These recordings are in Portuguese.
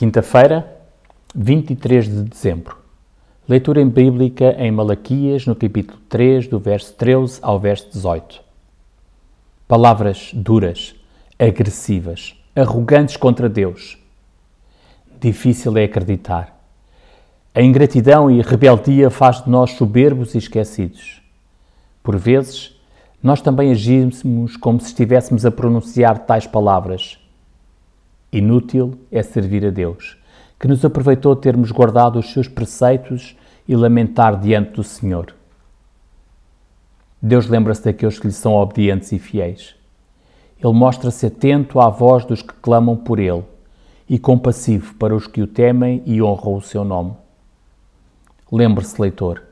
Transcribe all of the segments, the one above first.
Quinta-feira, 23 de dezembro. Leitura bíblica em Malaquias, no capítulo 3, do verso 13 ao verso 18. Palavras duras, agressivas, arrogantes contra Deus. Difícil é acreditar. A ingratidão e a rebeldia faz de nós soberbos e esquecidos. Por vezes, nós também agimos como se estivéssemos a pronunciar tais palavras Inútil é servir a Deus, que nos aproveitou termos guardado os seus preceitos e lamentar diante do Senhor. Deus lembra-se daqueles que lhe são obedientes e fiéis. Ele mostra-se atento à voz dos que clamam por Ele e compassivo para os que o temem e honram o seu nome. Lembre-se, leitor,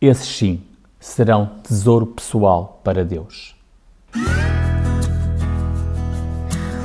esses sim serão tesouro pessoal para Deus.